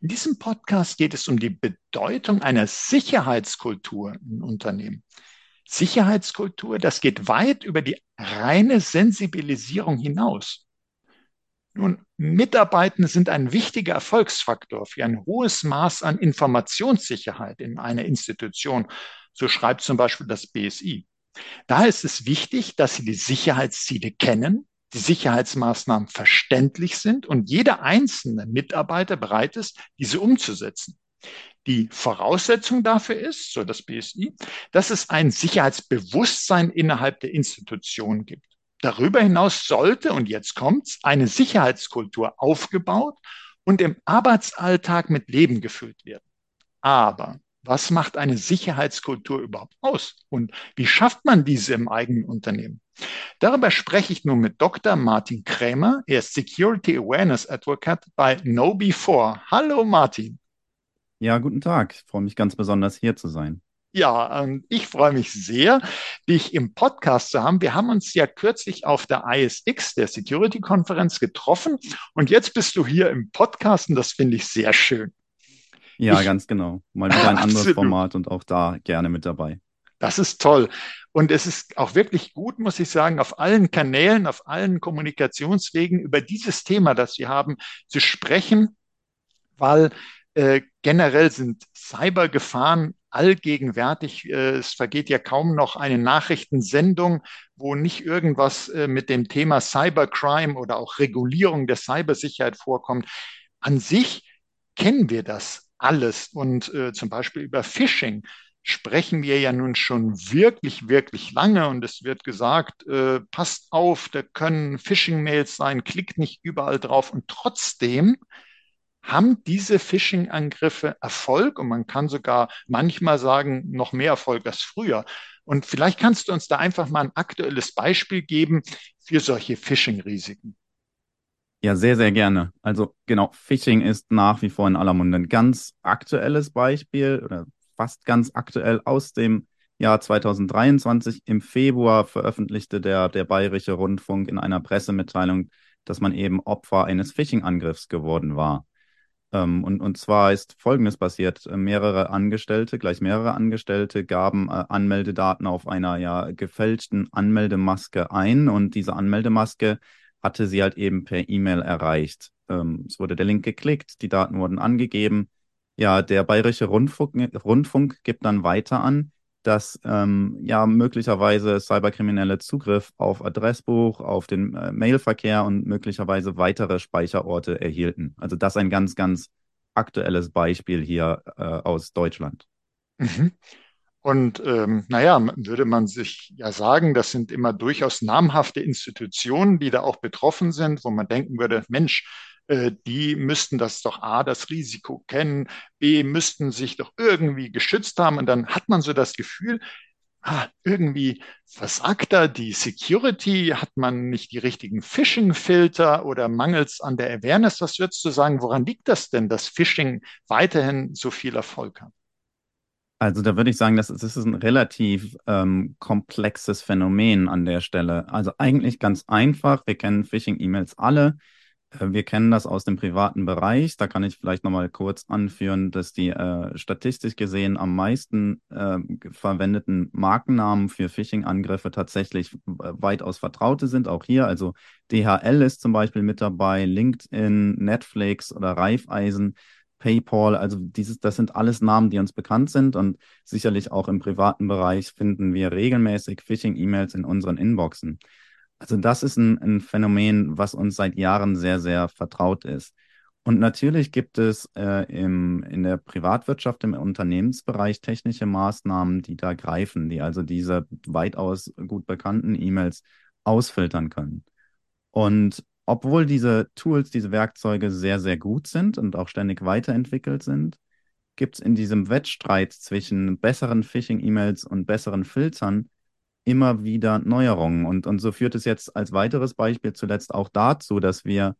In diesem Podcast geht es um die Bedeutung einer Sicherheitskultur in Unternehmen. Sicherheitskultur, das geht weit über die reine Sensibilisierung hinaus. Nun, Mitarbeitende sind ein wichtiger Erfolgsfaktor für ein hohes Maß an Informationssicherheit in einer Institution. So schreibt zum Beispiel das BSI. Daher ist es wichtig, dass Sie die Sicherheitsziele kennen, die Sicherheitsmaßnahmen verständlich sind und jeder einzelne Mitarbeiter bereit ist, diese umzusetzen. Die Voraussetzung dafür ist, so das BSI, dass es ein Sicherheitsbewusstsein innerhalb der Institution gibt. Darüber hinaus sollte, und jetzt kommt's, eine Sicherheitskultur aufgebaut und im Arbeitsalltag mit Leben gefüllt werden. Aber was macht eine Sicherheitskultur überhaupt aus? Und wie schafft man diese im eigenen Unternehmen? Darüber spreche ich nun mit Dr. Martin Krämer. Er ist Security Awareness Advocate bei KnowBe4. Hallo Martin. Ja, guten Tag. Ich freue mich ganz besonders hier zu sein. Ja, ähm, ich freue mich sehr, dich im Podcast zu haben. Wir haben uns ja kürzlich auf der ISX, der Security-Konferenz, getroffen und jetzt bist du hier im Podcast und das finde ich sehr schön. Ja, ich, ganz genau. Mal wieder ein anderes Format und auch da gerne mit dabei. Das ist toll. Und es ist auch wirklich gut, muss ich sagen, auf allen Kanälen, auf allen Kommunikationswegen über dieses Thema, das wir haben, zu sprechen, weil äh, generell sind Cybergefahren allgegenwärtig. Äh, es vergeht ja kaum noch eine Nachrichtensendung, wo nicht irgendwas äh, mit dem Thema Cybercrime oder auch Regulierung der Cybersicherheit vorkommt. An sich kennen wir das alles und äh, zum Beispiel über Phishing sprechen wir ja nun schon wirklich, wirklich lange und es wird gesagt, äh, passt auf, da können Phishing-Mails sein, klickt nicht überall drauf und trotzdem haben diese Phishing-Angriffe Erfolg und man kann sogar manchmal sagen, noch mehr Erfolg als früher. Und vielleicht kannst du uns da einfach mal ein aktuelles Beispiel geben für solche Phishing-Risiken. Ja, sehr, sehr gerne. Also genau, Phishing ist nach wie vor in aller Munde ein ganz aktuelles Beispiel oder fast ganz aktuell aus dem Jahr 2023. Im Februar veröffentlichte der, der Bayerische Rundfunk in einer Pressemitteilung, dass man eben Opfer eines Phishing-Angriffs geworden war. Ähm, und, und zwar ist Folgendes passiert. Mehrere Angestellte, gleich mehrere Angestellte, gaben äh, Anmeldedaten auf einer ja gefälschten Anmeldemaske ein und diese Anmeldemaske hatte sie halt eben per E-Mail erreicht. Ähm, es wurde der Link geklickt, die Daten wurden angegeben ja, der Bayerische Rundfunk, Rundfunk gibt dann weiter an, dass ähm, ja möglicherweise Cyberkriminelle Zugriff auf Adressbuch, auf den äh, Mailverkehr und möglicherweise weitere Speicherorte erhielten. Also das ein ganz, ganz aktuelles Beispiel hier äh, aus Deutschland. Mhm. Und ähm, naja, würde man sich ja sagen, das sind immer durchaus namhafte Institutionen, die da auch betroffen sind, wo man denken würde, Mensch, äh, die müssten das doch A, das Risiko kennen, B, müssten sich doch irgendwie geschützt haben. Und dann hat man so das Gefühl, ah, irgendwie versagt da die Security, hat man nicht die richtigen Phishing-Filter oder mangels an der Awareness? Was würdest du sagen, woran liegt das denn, dass Phishing weiterhin so viel Erfolg hat? Also da würde ich sagen, das ist, das ist ein relativ ähm, komplexes Phänomen an der Stelle. Also eigentlich ganz einfach. Wir kennen Phishing-E-Mails alle. Äh, wir kennen das aus dem privaten Bereich. Da kann ich vielleicht nochmal kurz anführen, dass die äh, statistisch gesehen am meisten äh, verwendeten Markennamen für Phishing-Angriffe tatsächlich weitaus vertraute sind. Auch hier, also DHL ist zum Beispiel mit dabei, LinkedIn, Netflix oder Raiffeisen. PayPal, also dieses, das sind alles Namen, die uns bekannt sind und sicherlich auch im privaten Bereich finden wir regelmäßig Phishing-E-Mails in unseren Inboxen. Also das ist ein, ein, Phänomen, was uns seit Jahren sehr, sehr vertraut ist. Und natürlich gibt es äh, im, in der Privatwirtschaft, im Unternehmensbereich technische Maßnahmen, die da greifen, die also diese weitaus gut bekannten E-Mails ausfiltern können. Und obwohl diese Tools, diese Werkzeuge sehr, sehr gut sind und auch ständig weiterentwickelt sind, gibt es in diesem Wettstreit zwischen besseren Phishing-E-Mails und besseren Filtern immer wieder Neuerungen. Und, und so führt es jetzt als weiteres Beispiel zuletzt auch dazu, dass wir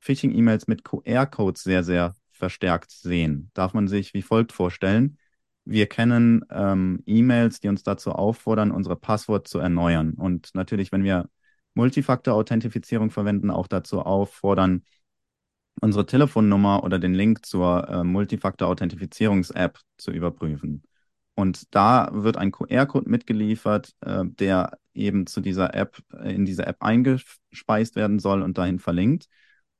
Phishing-E-Mails mit QR-Codes sehr, sehr verstärkt sehen. Darf man sich wie folgt vorstellen. Wir kennen ähm, E-Mails, die uns dazu auffordern, unsere Passwort zu erneuern. Und natürlich, wenn wir Multifaktor-Authentifizierung verwenden, auch dazu auffordern, unsere Telefonnummer oder den Link zur äh, Multifaktor-Authentifizierungs-App zu überprüfen. Und da wird ein QR-Code mitgeliefert, äh, der eben zu dieser App, äh, in diese App eingespeist werden soll und dahin verlinkt.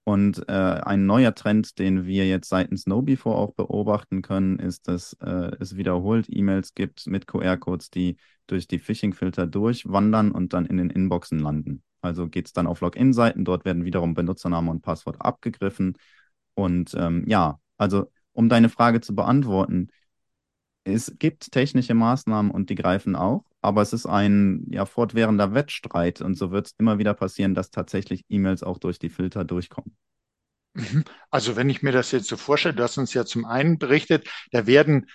Und äh, ein neuer Trend, den wir jetzt seitens NoBefore auch beobachten können, ist, dass äh, es wiederholt E-Mails gibt mit QR-Codes, die durch die Phishing-Filter durchwandern und dann in den Inboxen landen. Also geht es dann auf Login-Seiten, dort werden wiederum Benutzername und Passwort abgegriffen. Und ähm, ja, also um deine Frage zu beantworten, es gibt technische Maßnahmen und die greifen auch, aber es ist ein ja, fortwährender Wettstreit und so wird es immer wieder passieren, dass tatsächlich E-Mails auch durch die Filter durchkommen. Mhm. Also wenn ich mir das jetzt so vorstelle, du hast uns ja zum einen berichtet, da werden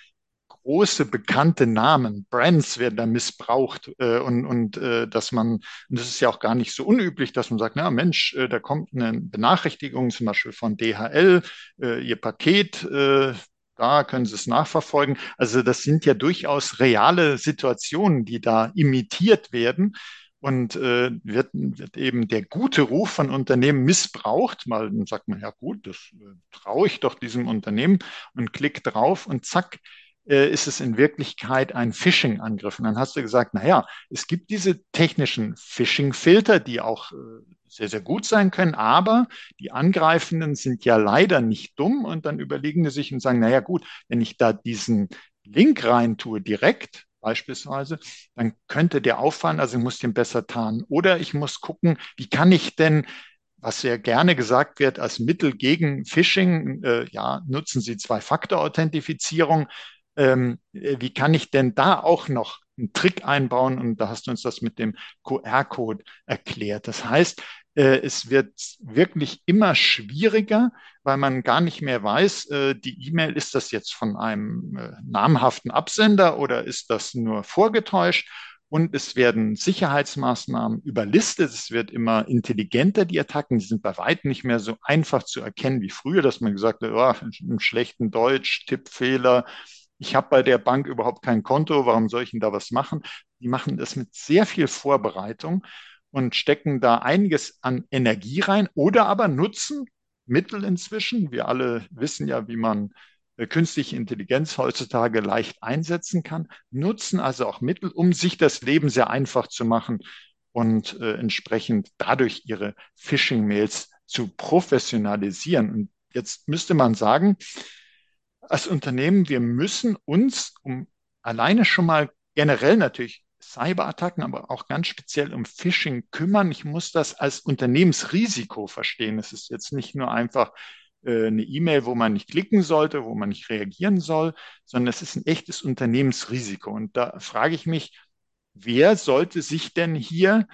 große bekannte Namen, Brands werden da missbraucht äh, und, und äh, dass man, und das ist ja auch gar nicht so unüblich, dass man sagt, na Mensch, äh, da kommt eine Benachrichtigung zum Beispiel von DHL, äh, Ihr Paket äh, da können Sie es nachverfolgen. Also das sind ja durchaus reale Situationen, die da imitiert werden. Und äh, wird, wird eben der gute Ruf von Unternehmen missbraucht, mal sagt man, ja gut, das äh, traue ich doch diesem Unternehmen und klickt drauf und zack, äh, ist es in Wirklichkeit ein Phishing-Angriff. Und dann hast du gesagt, na ja, es gibt diese technischen Phishing-Filter, die auch äh, sehr, sehr gut sein können, aber die Angreifenden sind ja leider nicht dumm und dann überlegen sie sich und sagen, naja gut, wenn ich da diesen Link rein tue direkt, beispielsweise, dann könnte der auffallen, also ich muss den besser tarnen. Oder ich muss gucken, wie kann ich denn was sehr gerne gesagt wird als Mittel gegen Phishing, äh, ja, nutzen Sie Zwei-Faktor-Authentifizierung. Ähm, äh, wie kann ich denn da auch noch einen Trick einbauen? Und da hast du uns das mit dem QR-Code erklärt. Das heißt, äh, es wird wirklich immer schwieriger, weil man gar nicht mehr weiß, äh, die E-Mail, ist das jetzt von einem äh, namhaften Absender oder ist das nur vorgetäuscht? Und es werden Sicherheitsmaßnahmen überlistet. Es wird immer intelligenter, die Attacken. Die sind bei weitem nicht mehr so einfach zu erkennen wie früher, dass man gesagt hat, oh, im schlechten Deutsch, Tippfehler. Ich habe bei der Bank überhaupt kein Konto. Warum soll ich denn da was machen? Die machen das mit sehr viel Vorbereitung und stecken da einiges an Energie rein oder aber nutzen Mittel inzwischen. Wir alle wissen ja, wie man äh, künstliche Intelligenz heutzutage leicht einsetzen kann, nutzen also auch Mittel, um sich das Leben sehr einfach zu machen und äh, entsprechend dadurch ihre Phishing-Mails zu professionalisieren. Und jetzt müsste man sagen, als Unternehmen, wir müssen uns um alleine schon mal generell natürlich Cyberattacken, aber auch ganz speziell um Phishing kümmern. Ich muss das als Unternehmensrisiko verstehen. Es ist jetzt nicht nur einfach äh, eine E-Mail, wo man nicht klicken sollte, wo man nicht reagieren soll, sondern es ist ein echtes Unternehmensrisiko. Und da frage ich mich, wer sollte sich denn hier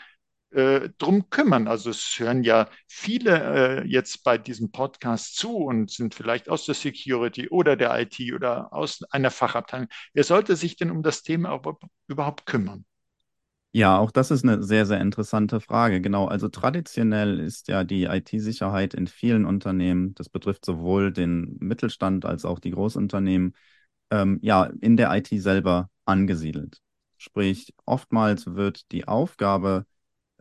äh, drum kümmern. Also es hören ja viele äh, jetzt bei diesem Podcast zu und sind vielleicht aus der Security oder der IT oder aus einer Fachabteilung. Wer sollte sich denn um das Thema überhaupt kümmern? Ja, auch das ist eine sehr, sehr interessante Frage. Genau, also traditionell ist ja die IT-Sicherheit in vielen Unternehmen, das betrifft sowohl den Mittelstand als auch die Großunternehmen, ähm, ja, in der IT selber angesiedelt. Sprich, oftmals wird die Aufgabe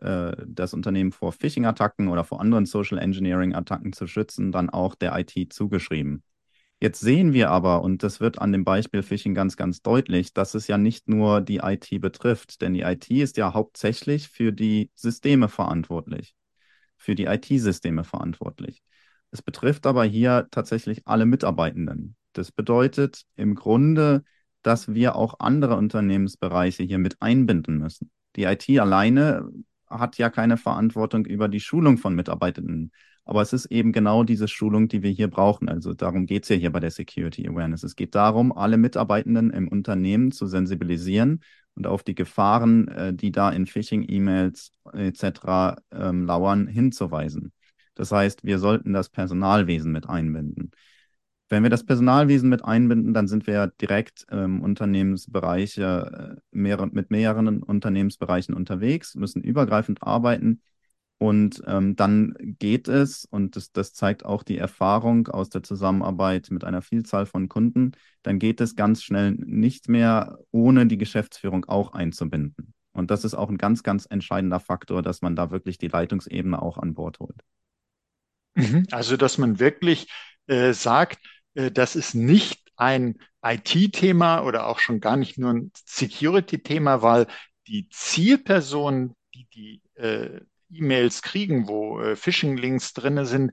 äh, das Unternehmen vor Phishing-Attacken oder vor anderen Social Engineering-Attacken zu schützen, dann auch der IT zugeschrieben. Jetzt sehen wir aber, und das wird an dem Beispiel Phishing ganz, ganz deutlich, dass es ja nicht nur die IT betrifft, denn die IT ist ja hauptsächlich für die Systeme verantwortlich, für die IT-Systeme verantwortlich. Es betrifft aber hier tatsächlich alle Mitarbeitenden. Das bedeutet im Grunde, dass wir auch andere Unternehmensbereiche hier mit einbinden müssen. Die IT alleine hat ja keine Verantwortung über die Schulung von Mitarbeitenden. Aber es ist eben genau diese Schulung, die wir hier brauchen. Also darum geht es ja hier bei der Security Awareness. Es geht darum, alle Mitarbeitenden im Unternehmen zu sensibilisieren und auf die Gefahren, äh, die da in Phishing-E-Mails etc. Ähm, lauern, hinzuweisen. Das heißt, wir sollten das Personalwesen mit einbinden. Wenn wir das Personalwesen mit einbinden, dann sind wir ja direkt ähm, Unternehmensbereiche, äh, mehrere, mit mehreren Unternehmensbereichen unterwegs, müssen übergreifend arbeiten. Und ähm, dann geht es, und das, das zeigt auch die Erfahrung aus der Zusammenarbeit mit einer Vielzahl von Kunden, dann geht es ganz schnell nicht mehr, ohne die Geschäftsführung auch einzubinden. Und das ist auch ein ganz, ganz entscheidender Faktor, dass man da wirklich die Leitungsebene auch an Bord holt. Mhm. Also, dass man wirklich äh, sagt, das ist nicht ein IT-Thema oder auch schon gar nicht nur ein Security-Thema, weil die Zielpersonen, die die äh, E-Mails kriegen, wo äh, Phishing-Links drin sind,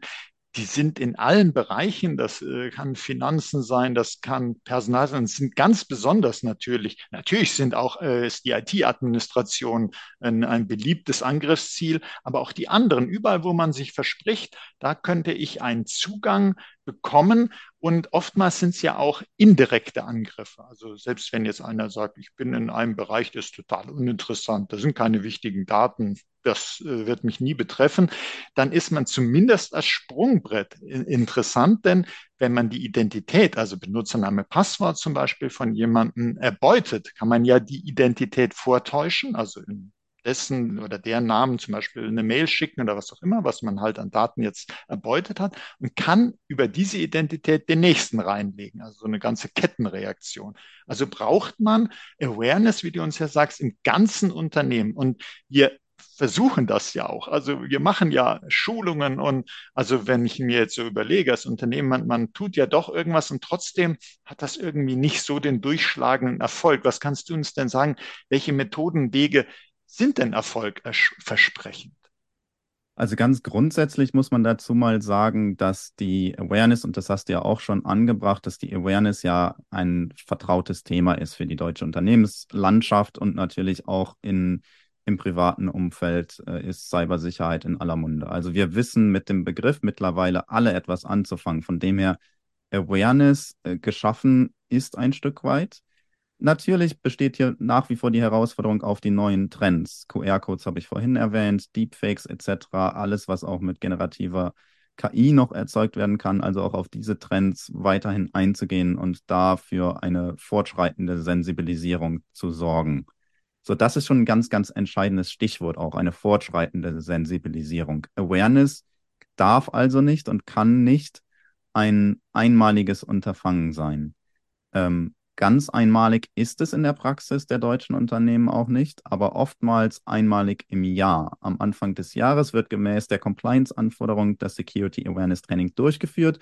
die sind in allen Bereichen, das äh, kann Finanzen sein, das kann Personal sein, sind ganz besonders natürlich. Natürlich sind auch, äh, ist die IT-Administration ein, ein beliebtes Angriffsziel, aber auch die anderen, überall, wo man sich verspricht, da könnte ich einen Zugang bekommen. Und oftmals sind es ja auch indirekte Angriffe. Also selbst wenn jetzt einer sagt, ich bin in einem Bereich, das ist total uninteressant, da sind keine wichtigen Daten, das äh, wird mich nie betreffen, dann ist man zumindest als Sprungbrett interessant, denn wenn man die Identität, also Benutzername, Passwort zum Beispiel von jemandem erbeutet, kann man ja die Identität vortäuschen, also in dessen oder deren Namen zum Beispiel eine Mail schicken oder was auch immer, was man halt an Daten jetzt erbeutet hat und kann über diese Identität den nächsten reinlegen. Also so eine ganze Kettenreaktion. Also braucht man Awareness, wie du uns ja sagst, im ganzen Unternehmen. Und wir versuchen das ja auch. Also wir machen ja Schulungen und also wenn ich mir jetzt so überlege, als Unternehmen, man, man tut ja doch irgendwas und trotzdem hat das irgendwie nicht so den durchschlagenden Erfolg. Was kannst du uns denn sagen? Welche Methoden, Wege sind denn erfolgversprechend? Also ganz grundsätzlich muss man dazu mal sagen, dass die Awareness, und das hast du ja auch schon angebracht, dass die Awareness ja ein vertrautes Thema ist für die deutsche Unternehmenslandschaft und natürlich auch in, im privaten Umfeld äh, ist Cybersicherheit in aller Munde. Also wir wissen mit dem Begriff mittlerweile alle etwas anzufangen. Von dem her Awareness äh, geschaffen ist ein Stück weit. Natürlich besteht hier nach wie vor die Herausforderung auf die neuen Trends. QR-Codes habe ich vorhin erwähnt, Deepfakes etc., alles, was auch mit generativer KI noch erzeugt werden kann, also auch auf diese Trends weiterhin einzugehen und dafür eine fortschreitende Sensibilisierung zu sorgen. So, das ist schon ein ganz, ganz entscheidendes Stichwort auch, eine fortschreitende Sensibilisierung. Awareness darf also nicht und kann nicht ein einmaliges Unterfangen sein. Ähm, Ganz einmalig ist es in der Praxis der deutschen Unternehmen auch nicht, aber oftmals einmalig im Jahr. Am Anfang des Jahres wird gemäß der Compliance-Anforderung das Security Awareness Training durchgeführt.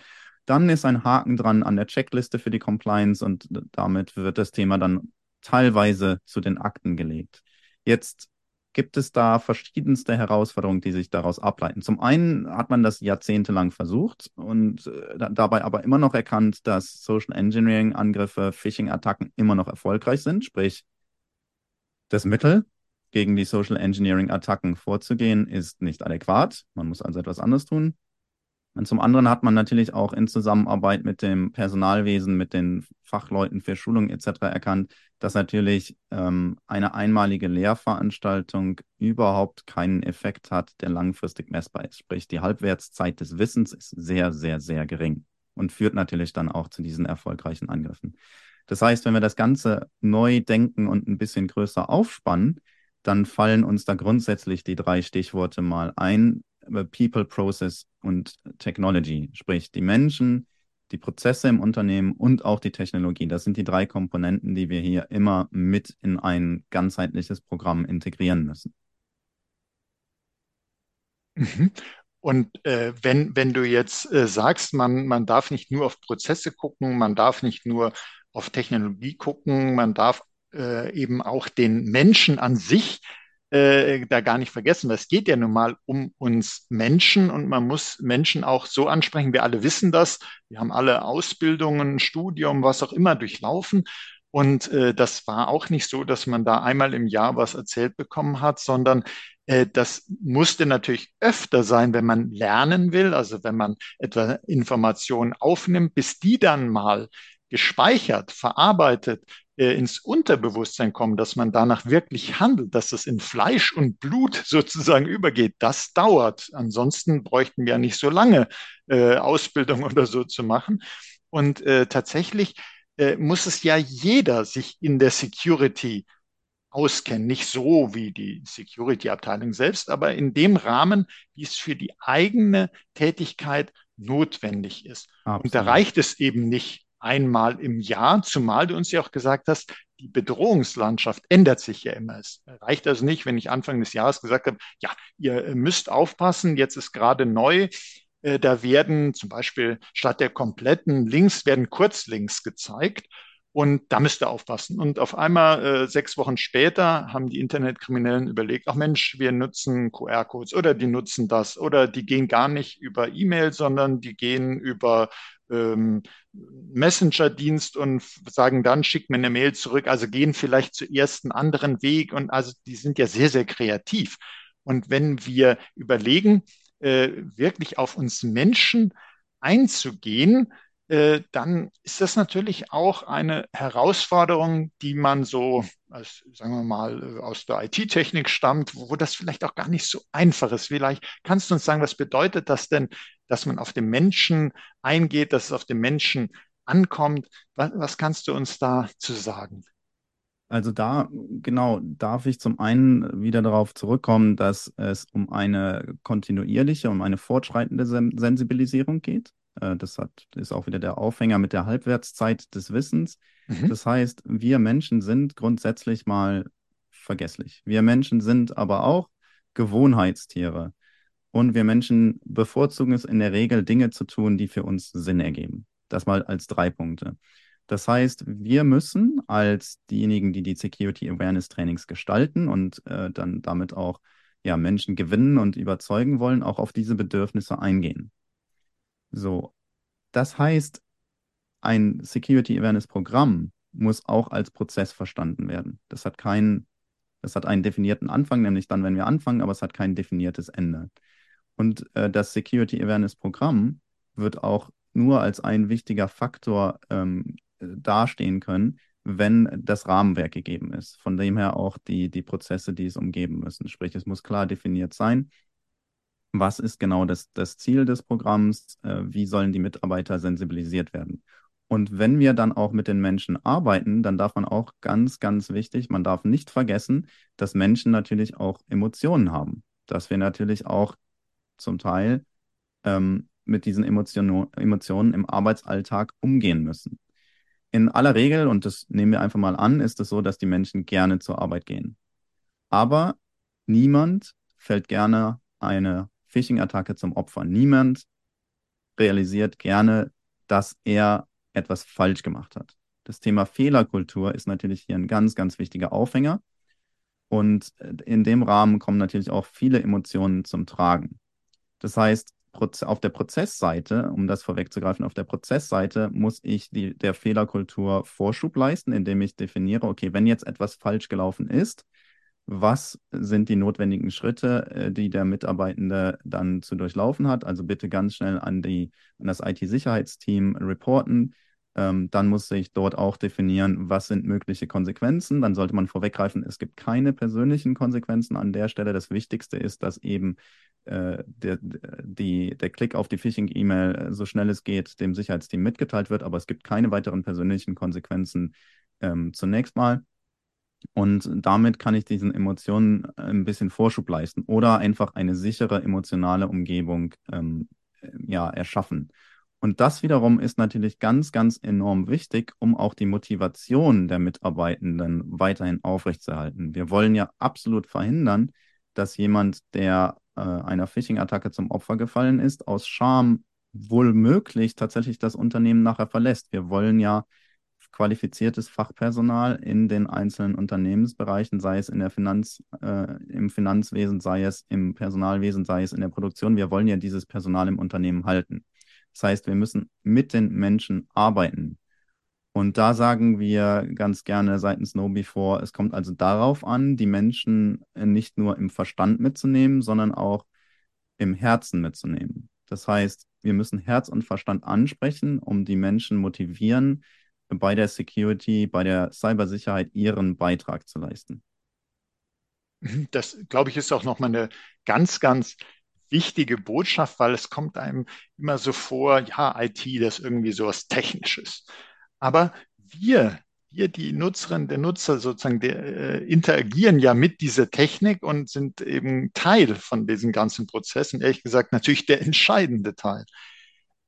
Dann ist ein Haken dran an der Checkliste für die Compliance und damit wird das Thema dann teilweise zu den Akten gelegt. Jetzt gibt es da verschiedenste Herausforderungen, die sich daraus ableiten. Zum einen hat man das jahrzehntelang versucht und äh, dabei aber immer noch erkannt, dass Social Engineering-Angriffe, Phishing-Attacken immer noch erfolgreich sind. Sprich, das Mittel, gegen die Social Engineering-Attacken vorzugehen, ist nicht adäquat. Man muss also etwas anderes tun. Und zum anderen hat man natürlich auch in Zusammenarbeit mit dem Personalwesen, mit den Fachleuten für Schulung etc. erkannt, dass natürlich ähm, eine einmalige Lehrveranstaltung überhaupt keinen Effekt hat, der langfristig messbar ist. Sprich, die Halbwertszeit des Wissens ist sehr, sehr, sehr gering und führt natürlich dann auch zu diesen erfolgreichen Angriffen. Das heißt, wenn wir das Ganze neu denken und ein bisschen größer aufspannen, dann fallen uns da grundsätzlich die drei Stichworte mal ein. People, Process und Technology, sprich die Menschen, die Prozesse im Unternehmen und auch die Technologie. Das sind die drei Komponenten, die wir hier immer mit in ein ganzheitliches Programm integrieren müssen. Mhm. Und äh, wenn, wenn du jetzt äh, sagst, man, man darf nicht nur auf Prozesse gucken, man darf nicht nur auf Technologie gucken, man darf äh, eben auch den Menschen an sich äh, da gar nicht vergessen, weil es geht ja nun mal um uns Menschen und man muss Menschen auch so ansprechen. Wir alle wissen das. Wir haben alle Ausbildungen, Studium, was auch immer durchlaufen. Und äh, das war auch nicht so, dass man da einmal im Jahr was erzählt bekommen hat, sondern äh, das musste natürlich öfter sein, wenn man lernen will, also wenn man etwa Informationen aufnimmt, bis die dann mal gespeichert, verarbeitet, äh, ins Unterbewusstsein kommen, dass man danach wirklich handelt, dass das in Fleisch und Blut sozusagen übergeht, das dauert. Ansonsten bräuchten wir ja nicht so lange äh, Ausbildung oder so zu machen. Und äh, tatsächlich äh, muss es ja jeder sich in der Security auskennen. Nicht so wie die Security-Abteilung selbst, aber in dem Rahmen, wie es für die eigene Tätigkeit notwendig ist. Absolut. Und da reicht es eben nicht einmal im Jahr, zumal du uns ja auch gesagt hast, die Bedrohungslandschaft ändert sich ja immer. Es reicht also nicht, wenn ich Anfang des Jahres gesagt habe, ja, ihr müsst aufpassen, jetzt ist gerade neu, äh, da werden zum Beispiel statt der kompletten Links werden Kurzlinks gezeigt. Und da müsst ihr aufpassen. Und auf einmal, äh, sechs Wochen später, haben die Internetkriminellen überlegt, ach Mensch, wir nutzen QR-Codes oder die nutzen das oder die gehen gar nicht über E-Mail, sondern die gehen über ähm, Messenger-Dienst und sagen dann, schickt mir eine Mail zurück. Also gehen vielleicht zuerst einen anderen Weg. Und also die sind ja sehr, sehr kreativ. Und wenn wir überlegen, äh, wirklich auf uns Menschen einzugehen, äh, dann ist das natürlich auch eine Herausforderung, die man so, als, sagen wir mal, aus der IT-Technik stammt, wo, wo das vielleicht auch gar nicht so einfach ist. Vielleicht kannst du uns sagen, was bedeutet das denn, dass man auf den Menschen eingeht, dass es auf den Menschen ankommt? Was, was kannst du uns da zu sagen? Also da, genau, darf ich zum einen wieder darauf zurückkommen, dass es um eine kontinuierliche, um eine fortschreitende Sensibilisierung geht. Äh, das hat, ist auch wieder der Aufhänger mit der Halbwertszeit des Wissens. Mhm. Das heißt, wir Menschen sind grundsätzlich mal vergesslich. Wir Menschen sind aber auch Gewohnheitstiere. Und wir Menschen bevorzugen es in der Regel, Dinge zu tun, die für uns Sinn ergeben. Das mal als drei Punkte. Das heißt, wir müssen als diejenigen, die die Security Awareness Trainings gestalten und äh, dann damit auch ja, Menschen gewinnen und überzeugen wollen, auch auf diese Bedürfnisse eingehen. So, das heißt, ein Security Awareness Programm muss auch als Prozess verstanden werden. Das hat keinen, das hat einen definierten Anfang, nämlich dann, wenn wir anfangen, aber es hat kein definiertes Ende. Und äh, das Security Awareness Programm wird auch nur als ein wichtiger Faktor ähm, dastehen können, wenn das Rahmenwerk gegeben ist. Von dem her auch die, die Prozesse, die es umgeben müssen. Sprich, es muss klar definiert sein, was ist genau das, das Ziel des Programms, äh, wie sollen die Mitarbeiter sensibilisiert werden. Und wenn wir dann auch mit den Menschen arbeiten, dann darf man auch ganz, ganz wichtig, man darf nicht vergessen, dass Menschen natürlich auch Emotionen haben. Dass wir natürlich auch zum Teil ähm, mit diesen Emotion Emotionen im Arbeitsalltag umgehen müssen. In aller Regel, und das nehmen wir einfach mal an, ist es so, dass die Menschen gerne zur Arbeit gehen. Aber niemand fällt gerne eine Phishing-Attacke zum Opfer. Niemand realisiert gerne, dass er etwas falsch gemacht hat. Das Thema Fehlerkultur ist natürlich hier ein ganz, ganz wichtiger Aufhänger. Und in dem Rahmen kommen natürlich auch viele Emotionen zum Tragen. Das heißt, auf der Prozessseite, um das vorwegzugreifen, auf der Prozessseite muss ich die, der Fehlerkultur Vorschub leisten, indem ich definiere, okay, wenn jetzt etwas falsch gelaufen ist, was sind die notwendigen Schritte, äh, die der Mitarbeitende dann zu durchlaufen hat. Also bitte ganz schnell an, die, an das IT-Sicherheitsteam reporten. Ähm, dann muss sich dort auch definieren, was sind mögliche Konsequenzen. Dann sollte man vorweggreifen, es gibt keine persönlichen Konsequenzen an der Stelle. Das Wichtigste ist, dass eben äh, der, die, der Klick auf die Phishing-E-Mail äh, so schnell es geht dem Sicherheitsteam mitgeteilt wird, aber es gibt keine weiteren persönlichen Konsequenzen ähm, zunächst mal. Und damit kann ich diesen Emotionen äh, ein bisschen Vorschub leisten oder einfach eine sichere emotionale Umgebung ähm, ja, erschaffen. Und das wiederum ist natürlich ganz, ganz enorm wichtig, um auch die Motivation der Mitarbeitenden weiterhin aufrechtzuerhalten. Wir wollen ja absolut verhindern, dass jemand, der äh, einer Phishing-Attacke zum Opfer gefallen ist, aus Scham wohl möglich tatsächlich das Unternehmen nachher verlässt. Wir wollen ja qualifiziertes Fachpersonal in den einzelnen Unternehmensbereichen, sei es in der Finanz, äh, im Finanzwesen, sei es im Personalwesen, sei es in der Produktion. Wir wollen ja dieses Personal im Unternehmen halten. Das heißt, wir müssen mit den Menschen arbeiten. Und da sagen wir ganz gerne seitens Nobi vor, es kommt also darauf an, die Menschen nicht nur im Verstand mitzunehmen, sondern auch im Herzen mitzunehmen. Das heißt, wir müssen Herz und Verstand ansprechen, um die Menschen motivieren, bei der Security, bei der Cybersicherheit ihren Beitrag zu leisten. Das, glaube ich, ist auch nochmal eine ganz, ganz wichtige Botschaft, weil es kommt einem immer so vor, ja, IT, das ist irgendwie so was Technisches. Aber wir, wir, die Nutzerinnen, der Nutzer sozusagen, der, äh, interagieren ja mit dieser Technik und sind eben Teil von diesem ganzen Prozess und ehrlich gesagt natürlich der entscheidende Teil.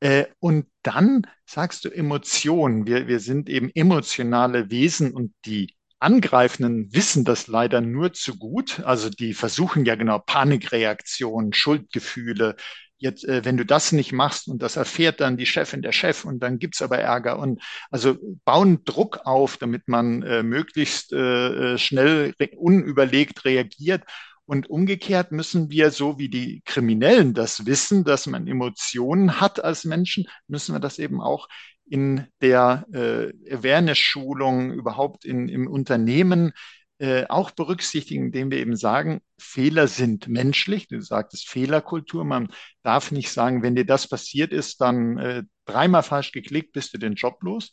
Äh, und dann sagst du Emotionen. Wir, wir sind eben emotionale Wesen und die Angreifenden wissen das leider nur zu gut. Also die versuchen ja genau Panikreaktionen, Schuldgefühle. Jetzt, äh, wenn du das nicht machst und das erfährt dann die Chefin, der Chef und dann gibt's aber Ärger und also bauen Druck auf, damit man äh, möglichst äh, äh schnell unüberlegt reagiert und umgekehrt müssen wir, so wie die Kriminellen das wissen, dass man Emotionen hat als Menschen, müssen wir das eben auch in der äh, Awareness-Schulung, überhaupt in, im Unternehmen äh, auch berücksichtigen, indem wir eben sagen, Fehler sind menschlich. Du sagtest Fehlerkultur. Man darf nicht sagen, wenn dir das passiert ist, dann äh, dreimal falsch geklickt, bist du den Job los,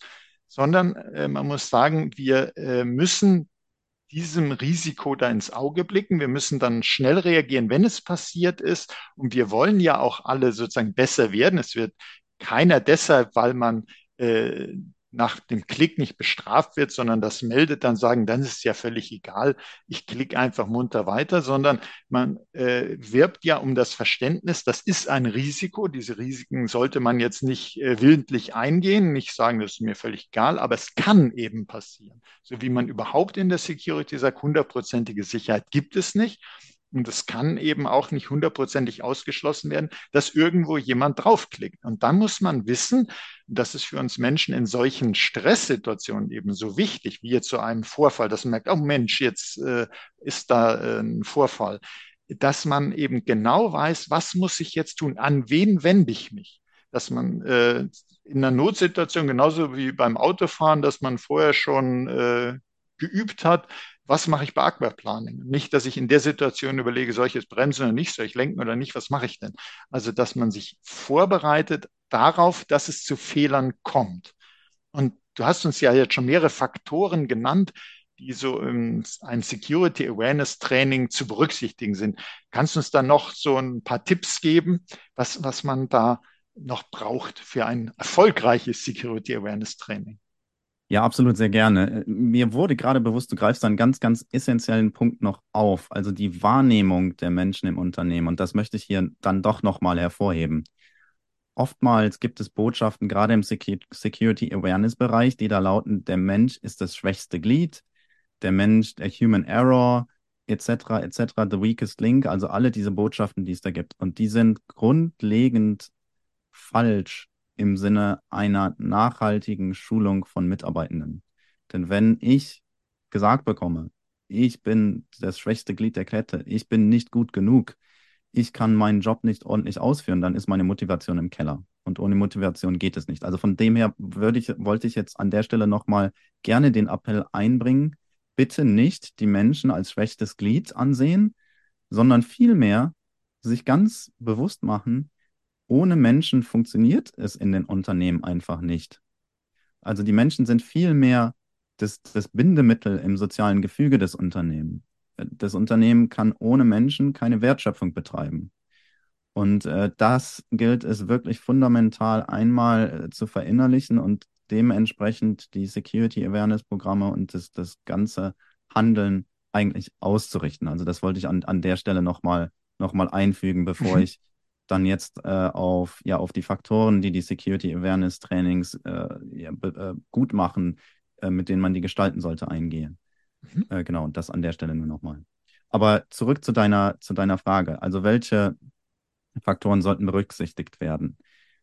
sondern äh, man muss sagen, wir äh, müssen diesem Risiko da ins Auge blicken. Wir müssen dann schnell reagieren, wenn es passiert ist. Und wir wollen ja auch alle sozusagen besser werden. Es wird keiner deshalb, weil man äh, nach dem Klick nicht bestraft wird, sondern das meldet, dann sagen, dann ist es ja völlig egal, ich klicke einfach munter weiter, sondern man äh, wirbt ja um das Verständnis, das ist ein Risiko, diese Risiken sollte man jetzt nicht äh, willentlich eingehen, nicht sagen, das ist mir völlig egal, aber es kann eben passieren. So wie man überhaupt in der Security sagt, hundertprozentige Sicherheit gibt es nicht. Und es kann eben auch nicht hundertprozentig ausgeschlossen werden, dass irgendwo jemand draufklickt. Und dann muss man wissen, das ist für uns Menschen in solchen Stresssituationen eben so wichtig, wie jetzt zu einem Vorfall, dass man merkt, oh Mensch, jetzt äh, ist da äh, ein Vorfall, dass man eben genau weiß, was muss ich jetzt tun, an wen wende ich mich dass man äh, in einer Notsituation, genauso wie beim Autofahren, dass man vorher schon äh, geübt hat, was mache ich bei Aquaplaning? Nicht, dass ich in der Situation überlege, soll ich jetzt bremsen oder nicht, soll ich lenken oder nicht, was mache ich denn? Also, dass man sich vorbereitet darauf, dass es zu Fehlern kommt. Und du hast uns ja jetzt schon mehrere Faktoren genannt, die so ein Security Awareness Training zu berücksichtigen sind. Kannst du uns da noch so ein paar Tipps geben, was, was man da noch braucht für ein erfolgreiches Security Awareness Training? Ja, absolut sehr gerne. Äh, mir wurde gerade bewusst, du greifst einen ganz, ganz essentiellen Punkt noch auf, also die Wahrnehmung der Menschen im Unternehmen. Und das möchte ich hier dann doch nochmal hervorheben. Oftmals gibt es Botschaften, gerade im Security Awareness Bereich, die da lauten, der Mensch ist das schwächste Glied, der Mensch, der Human Error, etc., etc., the weakest link, also alle diese Botschaften, die es da gibt. Und die sind grundlegend falsch im Sinne einer nachhaltigen Schulung von Mitarbeitenden. Denn wenn ich gesagt bekomme, ich bin das schwächste Glied der Kette, ich bin nicht gut genug, ich kann meinen Job nicht ordentlich ausführen, dann ist meine Motivation im Keller. Und ohne Motivation geht es nicht. Also von dem her würde ich, wollte ich jetzt an der Stelle nochmal gerne den Appell einbringen, bitte nicht die Menschen als schwächstes Glied ansehen, sondern vielmehr sich ganz bewusst machen, ohne Menschen funktioniert es in den Unternehmen einfach nicht. Also die Menschen sind viel mehr das, das Bindemittel im sozialen Gefüge des Unternehmens. Das Unternehmen kann ohne Menschen keine Wertschöpfung betreiben. Und äh, das gilt es wirklich fundamental einmal äh, zu verinnerlichen und dementsprechend die Security Awareness Programme und das, das ganze Handeln eigentlich auszurichten. Also das wollte ich an, an der Stelle nochmal noch mal einfügen, bevor ich dann jetzt äh, auf, ja, auf die Faktoren, die die Security Awareness Trainings äh, ja, äh, gut machen, äh, mit denen man die gestalten sollte, eingehen. Mhm. Äh, genau, und das an der Stelle nur nochmal. Aber zurück zu deiner, zu deiner Frage. Also welche Faktoren sollten berücksichtigt werden?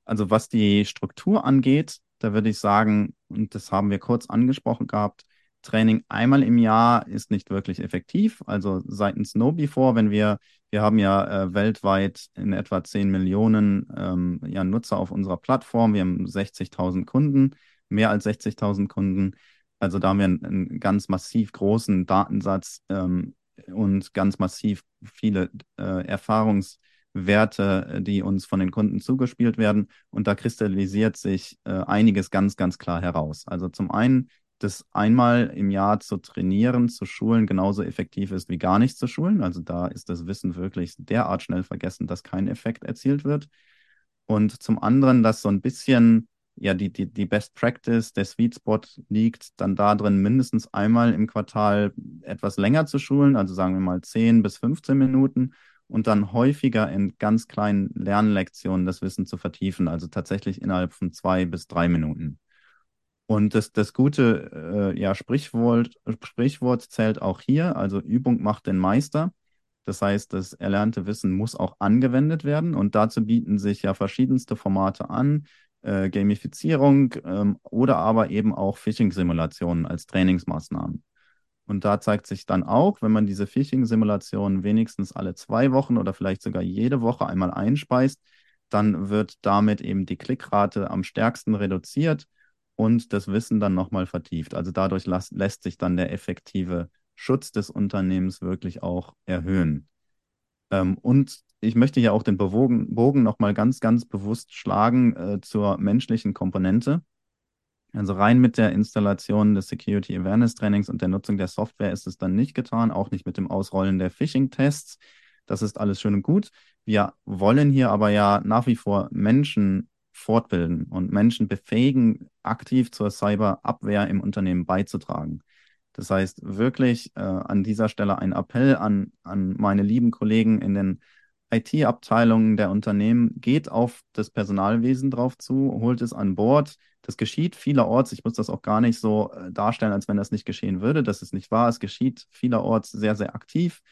Also was die Struktur angeht, da würde ich sagen, und das haben wir kurz angesprochen gehabt, Training einmal im Jahr ist nicht wirklich effektiv. Also seitens Before, wenn wir, wir haben ja äh, weltweit in etwa 10 Millionen ähm, ja, Nutzer auf unserer Plattform, wir haben 60.000 Kunden, mehr als 60.000 Kunden. Also da haben wir einen, einen ganz massiv großen Datensatz ähm, und ganz massiv viele äh, Erfahrungswerte, die uns von den Kunden zugespielt werden. Und da kristallisiert sich äh, einiges ganz, ganz klar heraus. Also zum einen das einmal im Jahr zu trainieren, zu schulen, genauso effektiv ist wie gar nicht zu schulen. Also da ist das Wissen wirklich derart schnell vergessen, dass kein Effekt erzielt wird. Und zum anderen, dass so ein bisschen ja die, die, die Best Practice, der Sweet Spot liegt dann da drin, mindestens einmal im Quartal etwas länger zu schulen, also sagen wir mal 10 bis 15 Minuten und dann häufiger in ganz kleinen Lernlektionen das Wissen zu vertiefen, also tatsächlich innerhalb von zwei bis drei Minuten. Und das, das gute äh, ja, Sprichwort, Sprichwort zählt auch hier, also Übung macht den Meister. Das heißt, das erlernte Wissen muss auch angewendet werden und dazu bieten sich ja verschiedenste Formate an, äh, Gamifizierung ähm, oder aber eben auch Phishing-Simulationen als Trainingsmaßnahmen. Und da zeigt sich dann auch, wenn man diese Phishing-Simulationen wenigstens alle zwei Wochen oder vielleicht sogar jede Woche einmal einspeist, dann wird damit eben die Klickrate am stärksten reduziert und das Wissen dann nochmal vertieft. Also dadurch las- lässt sich dann der effektive Schutz des Unternehmens wirklich auch erhöhen. Ähm, und ich möchte hier auch den Bewogen, Bogen nochmal ganz, ganz bewusst schlagen äh, zur menschlichen Komponente. Also rein mit der Installation des Security Awareness Trainings und der Nutzung der Software ist es dann nicht getan, auch nicht mit dem Ausrollen der Phishing-Tests. Das ist alles schön und gut. Wir wollen hier aber ja nach wie vor Menschen fortbilden und Menschen befähigen, aktiv zur Cyberabwehr im Unternehmen beizutragen. Das heißt, wirklich äh, an dieser Stelle ein Appell an, an meine lieben Kollegen in den IT-Abteilungen der Unternehmen, geht auf das Personalwesen drauf zu, holt es an Bord. Das geschieht vielerorts. Ich muss das auch gar nicht so äh, darstellen, als wenn das nicht geschehen würde. Das ist nicht wahr. Es geschieht vielerorts sehr, sehr aktiv.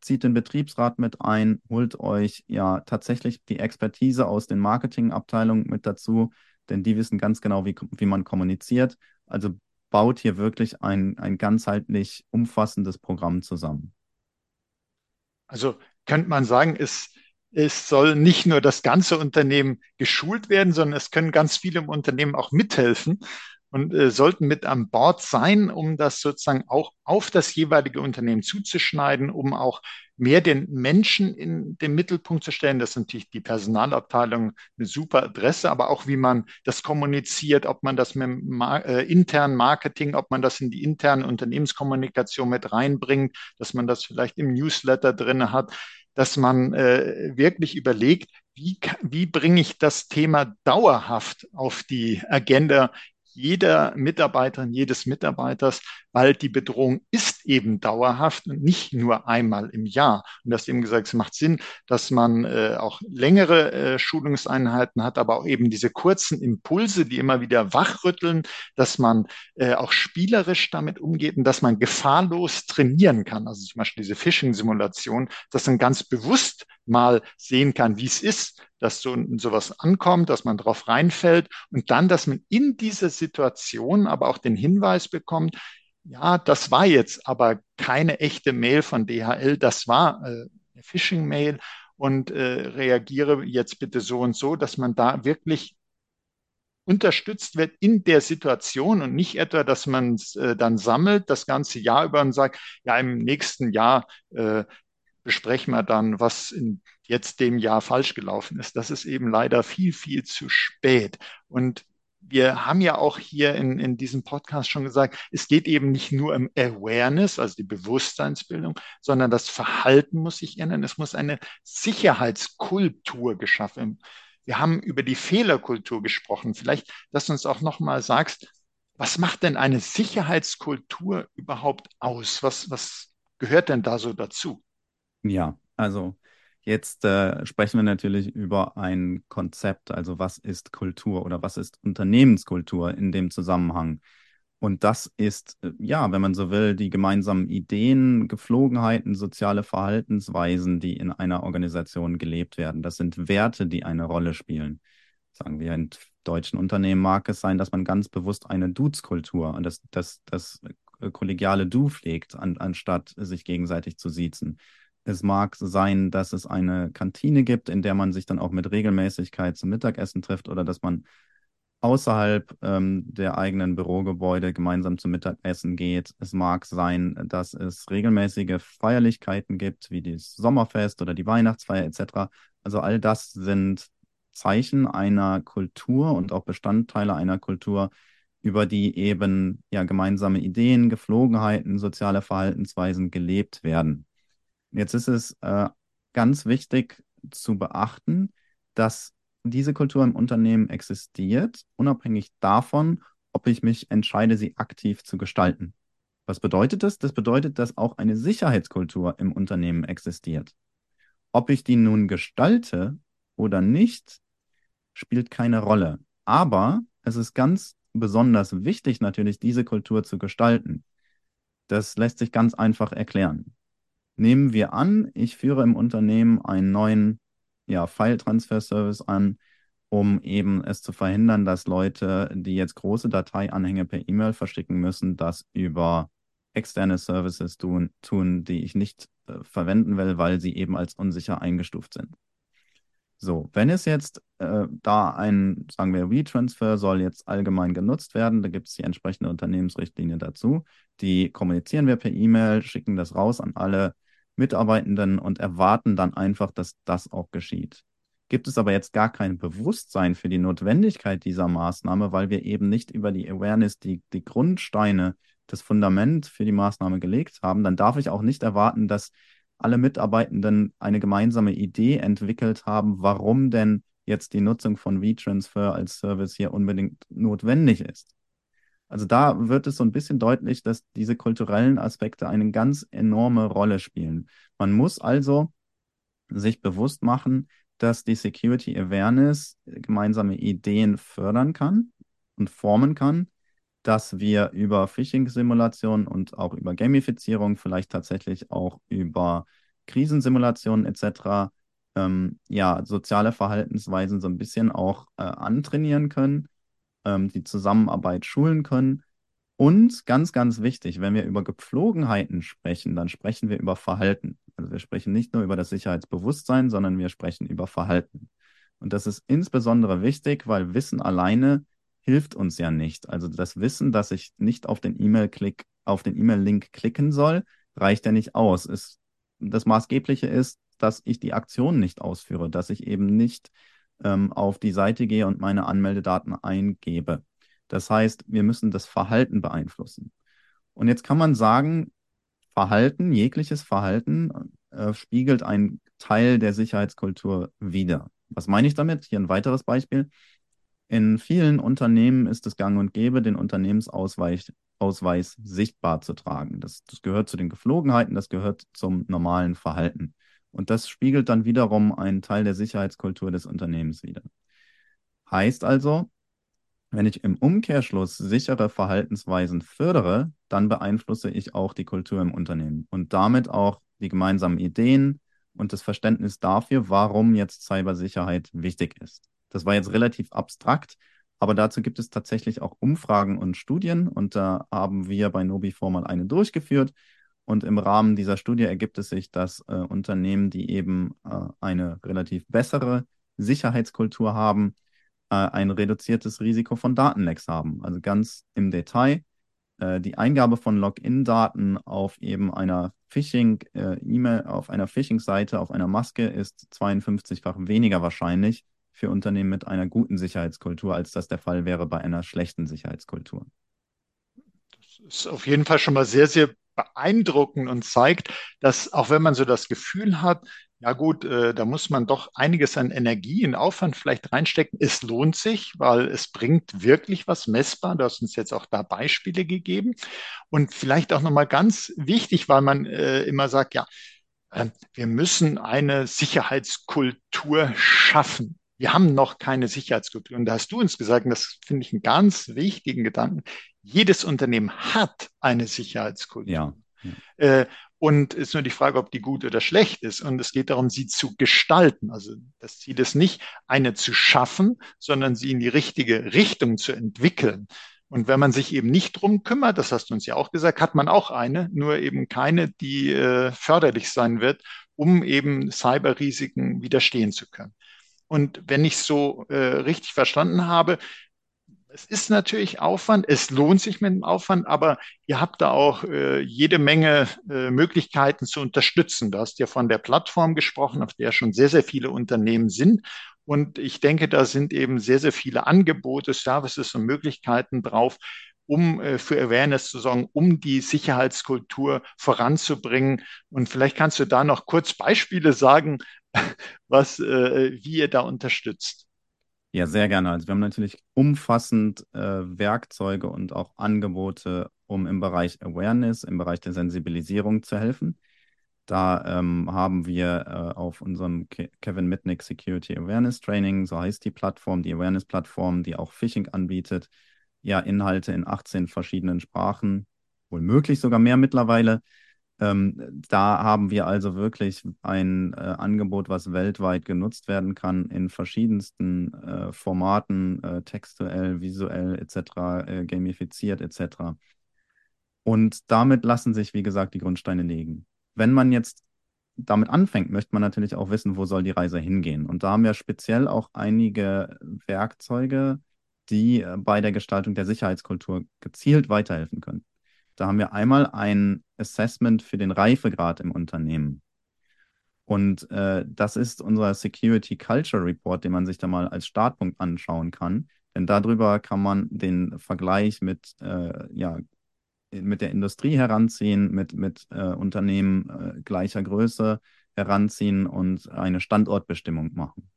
Zieht den Betriebsrat mit ein, holt euch ja tatsächlich die Expertise aus den Marketingabteilungen mit dazu, denn die wissen ganz genau, wie, wie man kommuniziert. Also baut hier wirklich ein, ein ganzheitlich umfassendes Programm zusammen. Also könnte man sagen, es, es soll nicht nur das ganze Unternehmen geschult werden, sondern es können ganz viele im Unternehmen auch mithelfen und äh, sollten mit an Bord sein, um das sozusagen auch auf das jeweilige Unternehmen zuzuschneiden, um auch mehr den Menschen in den Mittelpunkt zu stellen. Das ist natürlich die Personalabteilung eine super Adresse, aber auch wie man das kommuniziert, ob man das mit Mar äh, internen Marketing, ob man das in die interne Unternehmenskommunikation mit reinbringt, dass man das vielleicht im Newsletter drin hat, dass man äh, wirklich überlegt, wie, wie bringe ich das Thema dauerhaft auf die Agenda jeder Mitarbeiterin, jedes Mitarbeiters, weil die Bedrohung ist eben dauerhaft und nicht nur einmal im Jahr. Und das eben gesagt, es macht Sinn, dass man äh, auch längere äh, Schulungseinheiten hat, aber auch eben diese kurzen Impulse, die immer wieder wachrütteln, dass man äh, auch spielerisch damit umgeht und dass man gefahrlos trainieren kann. Also zum Beispiel diese Phishing-Simulation, dass man ganz bewusst mal sehen kann, wie es ist, dass so sowas ankommt, dass man drauf reinfällt und dann, dass man in dieser Situation aber auch den Hinweis bekommt, ja, das war jetzt aber keine echte Mail von DHL, das war äh, eine Phishing-Mail und äh, reagiere jetzt bitte so und so, dass man da wirklich unterstützt wird in der Situation und nicht etwa, dass man es äh, dann sammelt das ganze Jahr über und sagt, ja, im nächsten Jahr äh, besprechen wir dann, was in jetzt dem Jahr falsch gelaufen ist. Das ist eben leider viel, viel zu spät. Und wir haben ja auch hier in, in diesem Podcast schon gesagt, es geht eben nicht nur um Awareness, also die Bewusstseinsbildung, sondern das Verhalten muss sich ändern. Es muss eine Sicherheitskultur geschaffen. Wir haben über die Fehlerkultur gesprochen. Vielleicht, dass du uns auch noch mal sagst, was macht denn eine Sicherheitskultur überhaupt aus? Was, was gehört denn da so dazu? Ja, also jetzt äh, sprechen wir natürlich über ein Konzept, also was ist Kultur oder was ist Unternehmenskultur in dem Zusammenhang. Und das ist, äh, ja, wenn man so will, die gemeinsamen Ideen, Geflogenheiten, soziale Verhaltensweisen, die in einer Organisation gelebt werden. Das sind Werte, die eine Rolle spielen. Sagen wir, in deutschen Unternehmen mag es sein, dass man ganz bewusst eine Dudes-Kultur und das, das, das äh, kollegiale Du pflegt, an, anstatt sich gegenseitig zu siezen. Es mag sein, dass es eine Kantine gibt, in der man sich dann auch mit Regelmäßigkeit zum Mittagessen trifft oder dass man außerhalb ähm, der eigenen Bürogebäude gemeinsam zum Mittagessen geht. Es mag sein, dass es regelmäßige Feierlichkeiten gibt, wie das Sommerfest oder die Weihnachtsfeier etc. Also all das sind Zeichen einer Kultur und auch Bestandteile einer Kultur, über die eben ja gemeinsame Ideen, Geflogenheiten, soziale Verhaltensweisen gelebt werden. Jetzt ist es äh, ganz wichtig zu beachten, dass diese Kultur im Unternehmen existiert, unabhängig davon, ob ich mich entscheide, sie aktiv zu gestalten. Was bedeutet das? Das bedeutet, dass auch eine Sicherheitskultur im Unternehmen existiert. Ob ich die nun gestalte oder nicht, spielt keine Rolle. Aber es ist ganz besonders wichtig, natürlich diese Kultur zu gestalten. Das lässt sich ganz einfach erklären. Nehmen wir an, ich führe im Unternehmen einen neuen ja, File-Transfer-Service an, um eben es zu verhindern, dass Leute, die jetzt große Dateianhänge per E-Mail verschicken müssen, das über externe Services tun, tun die ich nicht äh, verwenden will, weil sie eben als unsicher eingestuft sind. So, wenn es jetzt äh, da ein, sagen wir, WeTransfer soll jetzt allgemein genutzt werden, da gibt es die entsprechende Unternehmensrichtlinie dazu. Die kommunizieren wir per E-Mail, schicken das raus an alle Mitarbeitenden und erwarten dann einfach, dass das auch geschieht. Gibt es aber jetzt gar kein Bewusstsein für die Notwendigkeit dieser Maßnahme, weil wir eben nicht über die Awareness die, die Grundsteine, das Fundament für die Maßnahme gelegt haben, dann darf ich auch nicht erwarten, dass alle Mitarbeitenden eine gemeinsame Idee entwickelt haben, warum denn jetzt die Nutzung von WeTransfer als Service hier unbedingt notwendig ist. Also da wird es so ein bisschen deutlich, dass diese kulturellen Aspekte eine ganz enorme Rolle spielen. Man muss also sich bewusst machen, dass die Security Awareness gemeinsame Ideen fördern kann und formen kann, dass wir über Phishing-Simulationen und auch über Gamifizierung, vielleicht tatsächlich auch über Krisensimulationen etc., ähm, ja, soziale Verhaltensweisen so ein bisschen auch äh, antrainieren können ähm, die Zusammenarbeit schulen können. Und ganz, ganz wichtig, wenn wir über Gepflogenheiten sprechen, dann sprechen wir über Verhalten. Also wir sprechen nicht nur über das Sicherheitsbewusstsein, sondern wir sprechen über Verhalten. Und das ist insbesondere wichtig, weil Wissen alleine hilft uns ja nicht. Also das Wissen, dass ich nicht auf den E-Mail-Klick, auf den E-Mail-Link klicken soll, reicht ja nicht aus. Es, das Maßgebliche ist, dass ich die Aktion nicht ausführe, dass ich eben nicht ähm, auf die Seite gehe und meine Anmeldedaten eingebe. Das heißt, wir müssen das Verhalten beeinflussen. Und jetzt kann man sagen, Verhalten, jegliches Verhalten äh, spiegelt einen Teil der Sicherheitskultur wider. Was meine ich damit? Hier ein weiteres Beispiel. In vielen Unternehmen ist es gang und gäbe, den Unternehmensausweis Ausweis sichtbar zu tragen. Das, das gehört zu den Geflogenheiten, das gehört zum normalen Verhalten. Und das spiegelt dann wiederum einen Teil der Sicherheitskultur des Unternehmens wider. Heißt also, wenn ich im Umkehrschluss sichere Verhaltensweisen fördere, dann beeinflusse ich auch die Kultur im Unternehmen und damit auch die gemeinsamen Ideen und das Verständnis dafür, warum jetzt Cybersicherheit wichtig ist. Das war jetzt relativ abstrakt, aber dazu gibt es tatsächlich auch Umfragen und Studien und da haben wir bei Nobi4 mal eine durchgeführt und im Rahmen dieser Studie ergibt es sich, dass äh, Unternehmen, die eben äh, eine relativ bessere Sicherheitskultur haben, äh, ein reduziertes Risiko von Datenlecks haben. Also ganz im Detail. Äh, die Eingabe von Login-Daten auf eben einer Phishing-E-Mail, äh, auf einer Phishing-Seite, auf einer Maske ist 52-fach weniger wahrscheinlich für Unternehmen mit einer guten Sicherheitskultur, als das der Fall wäre bei einer schlechten Sicherheitskultur. Das ist auf jeden Fall schon mal sehr, sehr beeindruckend und zeigt, dass auch wenn man so das Gefühl hat, ja gut, äh, da muss man doch einiges an Energie und Aufwand vielleicht reinstecken. Es lohnt sich, weil es bringt wirklich was messbar. Du hast uns jetzt auch da Beispiele gegeben. Und vielleicht auch nochmal ganz wichtig, weil man äh, immer sagt, ja, äh, wir müssen eine Sicherheitskultur schaffen. Wir haben noch keine Sicherheitskultur. Und da hast du uns gesagt, und das finde ich einen ganz wichtigen Gedanken, jedes Unternehmen hat eine Sicherheitskultur. Ja. ja. Äh, und es ist nur die Frage, ob die gut oder schlecht ist. Und es geht darum, sie zu gestalten. Also das Ziel ist nicht, eine zu schaffen, sondern sie in die richtige Richtung zu entwickeln. Und wenn man sich eben nicht drum kümmert, das hast du uns ja auch gesagt, hat man auch eine, nur eben keine, die äh, förderlich sein wird, um eben Cyberrisiken widerstehen zu können. Und wenn ich so äh, richtig verstanden habe, es ist natürlich Aufwand, es lohnt sich mit dem Aufwand, aber ihr habt da auch äh, jede Menge äh, Möglichkeiten zu unterstützen. Du hast ja von der Plattform gesprochen, auf der schon sehr, sehr viele Unternehmen sind. Und ich denke, da sind eben sehr, sehr viele Angebote, Services und Möglichkeiten drauf, um äh, für Awareness zu sorgen, um die Sicherheitskultur voranzubringen. Und vielleicht kannst du da noch kurz Beispiele sagen, was, äh, wie ihr da unterstützt. Ja, sehr gerne. Also wir haben natürlich umfassend äh, Werkzeuge und auch Angebote, um im Bereich Awareness, im Bereich der Sensibilisierung zu helfen. Da ähm, haben wir äh, auf unserem Ke Kevin Mitnick Security Awareness Training, so heißt die Plattform, die Awareness-Plattform, die auch Phishing anbietet, ja Inhalte in 18 verschiedenen Sprachen, wohl möglich sogar mehr mittlerweile. Ähm, da haben wir also wirklich ein äh, Angebot, was weltweit genutzt werden kann in verschiedensten äh, Formaten, äh, textuell, visuell etc., äh, gamifiziert etc. Und damit lassen sich, wie gesagt, die Grundsteine legen. Wenn man jetzt damit anfängt, möchte man natürlich auch wissen, wo soll die Reise hingehen. Und da haben wir speziell auch einige Werkzeuge, die äh, bei der Gestaltung der Sicherheitskultur gezielt weiterhelfen können. Da haben wir einmal ein Assessment für den Reifegrad im Unternehmen. Und äh, das ist unser Security Culture Report, den man sich da mal als Startpunkt anschauen kann. Denn darüber kann man den Vergleich mit, äh, ja, mit der Industrie heranziehen, mit, mit äh, Unternehmen äh, gleicher Größe heranziehen und eine Standortbestimmung machen.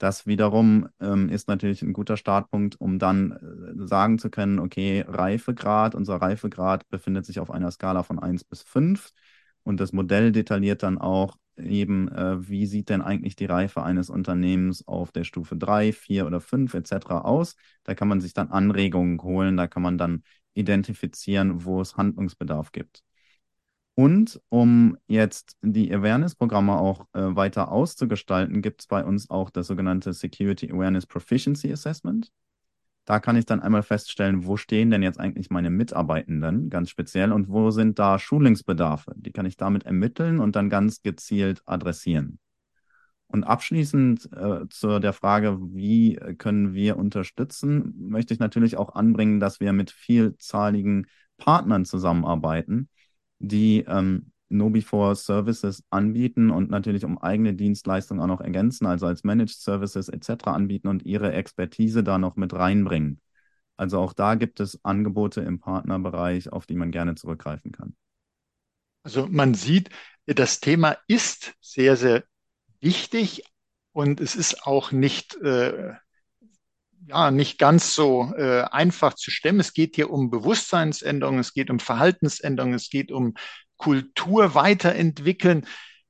Das wiederum ähm, ist natürlich ein guter Startpunkt, um dann äh, sagen zu können, okay, Reifegrad, unser Reifegrad befindet sich auf einer Skala von 1 bis 5 und das Modell detailliert dann auch eben, äh, wie sieht denn eigentlich die Reife eines Unternehmens auf der Stufe 3, 4 oder 5 etc. aus. Da kann man sich dann Anregungen holen, da kann man dann identifizieren, wo es Handlungsbedarf gibt. Und um jetzt die Awareness-Programme auch äh, weiter auszugestalten, gibt es bei uns auch das sogenannte Security Awareness Proficiency Assessment. Da kann ich dann einmal feststellen, wo stehen denn jetzt eigentlich meine Mitarbeitenden ganz speziell und wo sind da Schulungsbedarfe. Die kann ich damit ermitteln und dann ganz gezielt adressieren. Und abschließend äh, zu der Frage, wie können wir unterstützen, möchte ich natürlich auch anbringen, dass wir mit vielzahligen Partnern zusammenarbeiten die ähm, Nobi4 Services anbieten und natürlich um eigene Dienstleistungen auch noch ergänzen, also als Managed Services etc. anbieten und ihre Expertise da noch mit reinbringen. Also auch da gibt es Angebote im Partnerbereich, auf die man gerne zurückgreifen kann. Also man sieht, das Thema ist sehr, sehr wichtig und es ist auch nicht äh, ja, nicht ganz so äh, einfach zu stemmen. Es geht hier um Bewusstseinsänderungen, es geht um Verhaltensänderungen, es geht um Kultur weiterentwickeln.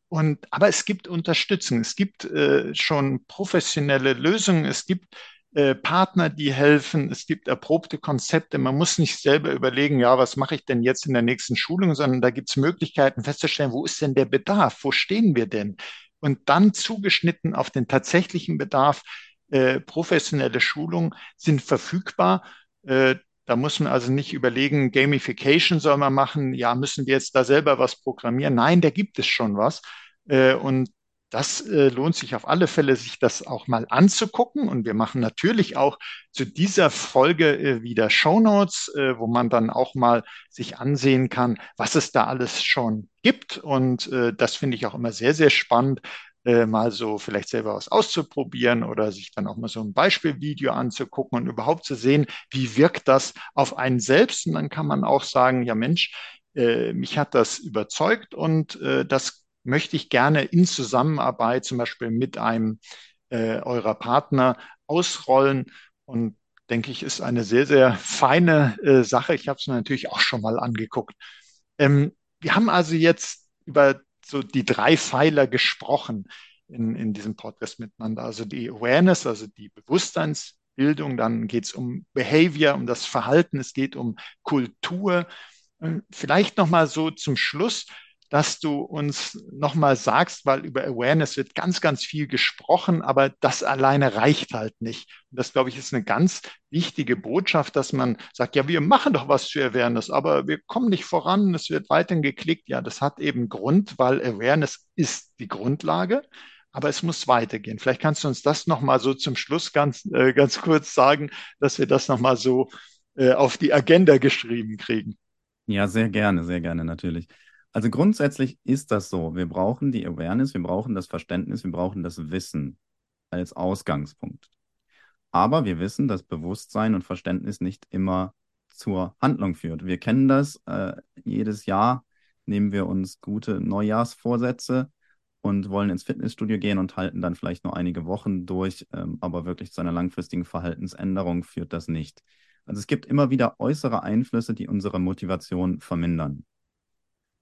Und, aber es gibt Unterstützung, es gibt äh, schon professionelle Lösungen, es gibt äh, Partner, die helfen, es gibt erprobte Konzepte. Man muss nicht selber überlegen, ja, was mache ich denn jetzt in der nächsten Schulung, sondern da gibt es Möglichkeiten festzustellen, wo ist denn der Bedarf, wo stehen wir denn? Und dann zugeschnitten auf den tatsächlichen Bedarf äh, professionelle Schulungen sind verfügbar. Äh, da muss man also nicht überlegen, Gamification soll man machen, ja, müssen wir jetzt da selber was programmieren? Nein, da gibt es schon was. Äh, und das lohnt sich auf alle Fälle, sich das auch mal anzugucken. Und wir machen natürlich auch zu dieser Folge wieder Show Notes, wo man dann auch mal sich ansehen kann, was es da alles schon gibt. Und das finde ich auch immer sehr, sehr spannend, äh, mal so vielleicht selber was auszuprobieren oder sich dann auch mal so ein Beispielvideo anzugucken und überhaupt zu sehen, wie wirkt das auf einen selbst. Und dann kann man auch sagen, ja Mensch, äh, mich hat das überzeugt und äh, das möchte ich gerne in Zusammenarbeit zum Beispiel mit einem äh, eurer Partner ausrollen und denke ich, ist eine sehr, sehr feine äh, Sache. Ich habe es mir natürlich auch schon mal angeguckt. Ähm, wir haben also jetzt über so die drei Pfeiler gesprochen in, in diesem Podcast miteinander. Also die Awareness, also die Bewusstseinsbildung, dann geht es um Behavior, um das Verhalten, es geht um Kultur. Vielleicht nochmal so zum Schluss, dass du uns nochmal sagst, weil über Awareness wird ganz, ganz viel gesprochen, aber das alleine reicht halt nicht. Und das, glaube ich, ist eine ganz wichtige Botschaft, dass man sagt, ja, wir machen doch was für Awareness, aber wir kommen nicht voran, es wird weiterhin geklickt. Ja, das hat eben Grund, weil Awareness ist die Grundlage. Aber es muss weitergehen. Vielleicht kannst du uns das nochmal so zum Schluss ganz, äh, ganz kurz sagen, dass wir das nochmal so äh, auf die Agenda geschrieben kriegen. Ja, sehr gerne, sehr gerne natürlich. Also grundsätzlich ist das so. Wir brauchen die Awareness, wir brauchen das Verständnis, wir brauchen das Wissen. als Ausgangspunkt. Aber wir wissen, dass Bewusstsein und Verständnis nicht immer zur Handlung führt. Wir kennen das. Äh, jedes Jahr nehmen wir uns gute Neujahrsvorsätze und wollen ins Fitnessstudio gehen und halten dann vielleicht nur einige Wochen durch, ähm, aber wirklich zu einer langfristigen Verhaltensänderung führt das nicht. Also es gibt immer wieder äußere Einflüsse, die unsere Motivation vermindern.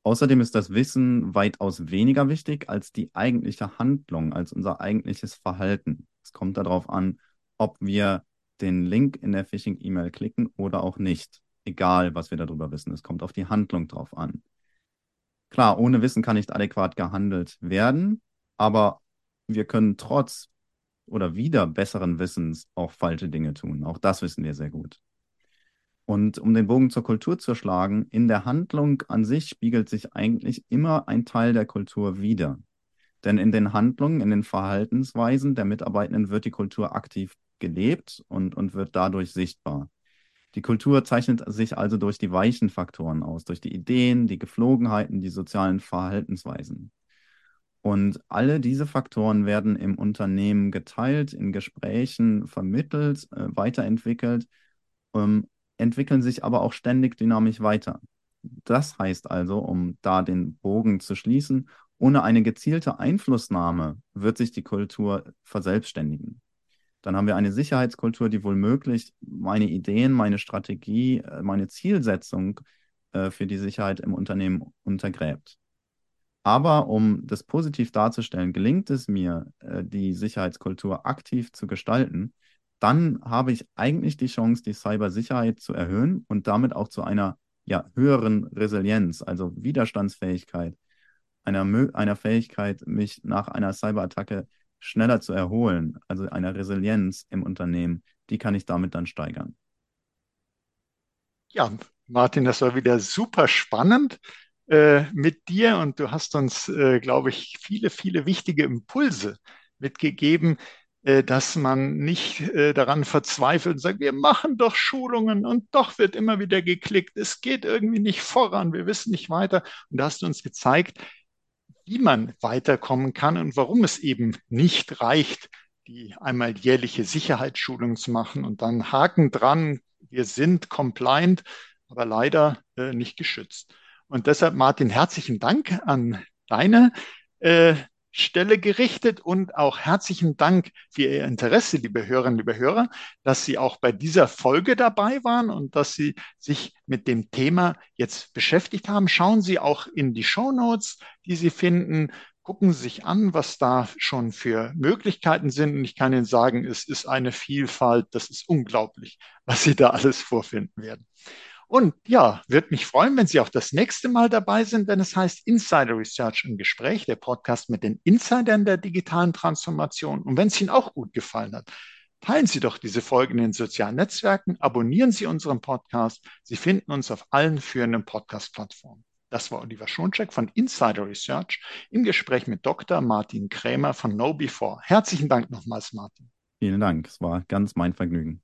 Außerdem ist das Wissen weitaus weniger wichtig als die eigentliche Handlung, als unser eigentliches Verhalten. Es kommt darauf an, ob wir den Link in der Phishing-E-Mail klicken oder auch nicht. Egal, was wir darüber wissen. Es kommt auf die Handlung drauf an. Klar, ohne Wissen kann nicht adäquat gehandelt werden, aber wir können trotz oder wieder besseren Wissens auch falsche Dinge tun. Auch das wissen wir sehr gut. Und um den Bogen zur Kultur zu schlagen, in der Handlung an sich spiegelt sich eigentlich immer ein Teil der Kultur wider. Denn in den Handlungen, in den Verhaltensweisen der Mitarbeitenden wird die Kultur aktiv gelebt und, und wird dadurch sichtbar. Die Kultur zeichnet sich also durch die weichen Faktoren aus, durch die Ideen, die Geflogenheiten, die sozialen Verhaltensweisen. Und alle diese Faktoren werden im Unternehmen geteilt, in Gesprächen vermittelt, äh, weiterentwickelt, ähm, entwickeln sich aber auch ständig dynamisch weiter. Das heißt also, um da den Bogen zu schließen, ohne eine gezielte Einflussnahme wird sich die Kultur verselbstständigen. Dann haben wir eine Sicherheitskultur, die wohl meine Ideen, meine Strategie, äh, meine Zielsetzung äh, für die Sicherheit im Unternehmen untergräbt. Aber um das positiv darzustellen, gelingt es mir, äh, die Sicherheitskultur aktiv zu gestalten, dann habe ich eigentlich die Chance, die Cybersicherheit zu erhöhen und damit auch zu einer ja, höheren Resilienz, also Widerstandsfähigkeit, einer, einer Fähigkeit, mich nach einer Cyberattacke schneller zu erholen, also einer Resilienz im Unternehmen, die kann ich damit dann steigern. Ja, Martin, das war wieder super spannend äh, mit dir und du hast uns, äh, glaube ich, viele, viele wichtige Impulse mitgegeben, dass man nicht äh, daran verzweifelt und sagt, wir machen doch Schulungen und doch wird immer wieder geklickt. Es geht irgendwie nicht voran, wir wissen nicht weiter. Und da hast du uns gezeigt, wie man weiterkommen kann und warum es eben nicht reicht, die einmal jährliche Sicherheitsschulung zu machen und dann Haken dran, wir sind compliant, aber leider äh, nicht geschützt. Und deshalb, Martin, herzlichen Dank an deine äh, Stelle gerichtet und auch herzlichen Dank für Ihr Interesse, liebe Hörerinnen, liebe Hörer, dass Sie auch bei dieser Folge dabei waren und dass Sie sich mit dem Thema jetzt beschäftigt haben. Schauen Sie auch in die Show Notes, die Sie finden. Gucken Sie sich an, was da schon für Möglichkeiten sind. Und ich kann Ihnen sagen, es ist eine Vielfalt. Das ist unglaublich, was Sie da alles vorfinden werden. Und ja, würde mich freuen, wenn Sie auch das nächste Mal dabei sind, wenn es heißt Insider Research im Gespräch, der Podcast mit den Insidern der digitalen Transformation. Und wenn es Ihnen auch gut gefallen hat, teilen Sie doch diese Folge in den sozialen Netzwerken, abonnieren Sie unseren Podcast. Sie finden uns auf allen führenden Podcast-Plattformen. Das war Oliver Schoncheck von Insider Research im Gespräch mit Dr. Martin Krämer von KnowBe4. Herzlichen Dank nochmals, Martin. Vielen Dank. Es war ganz mein Vergnügen.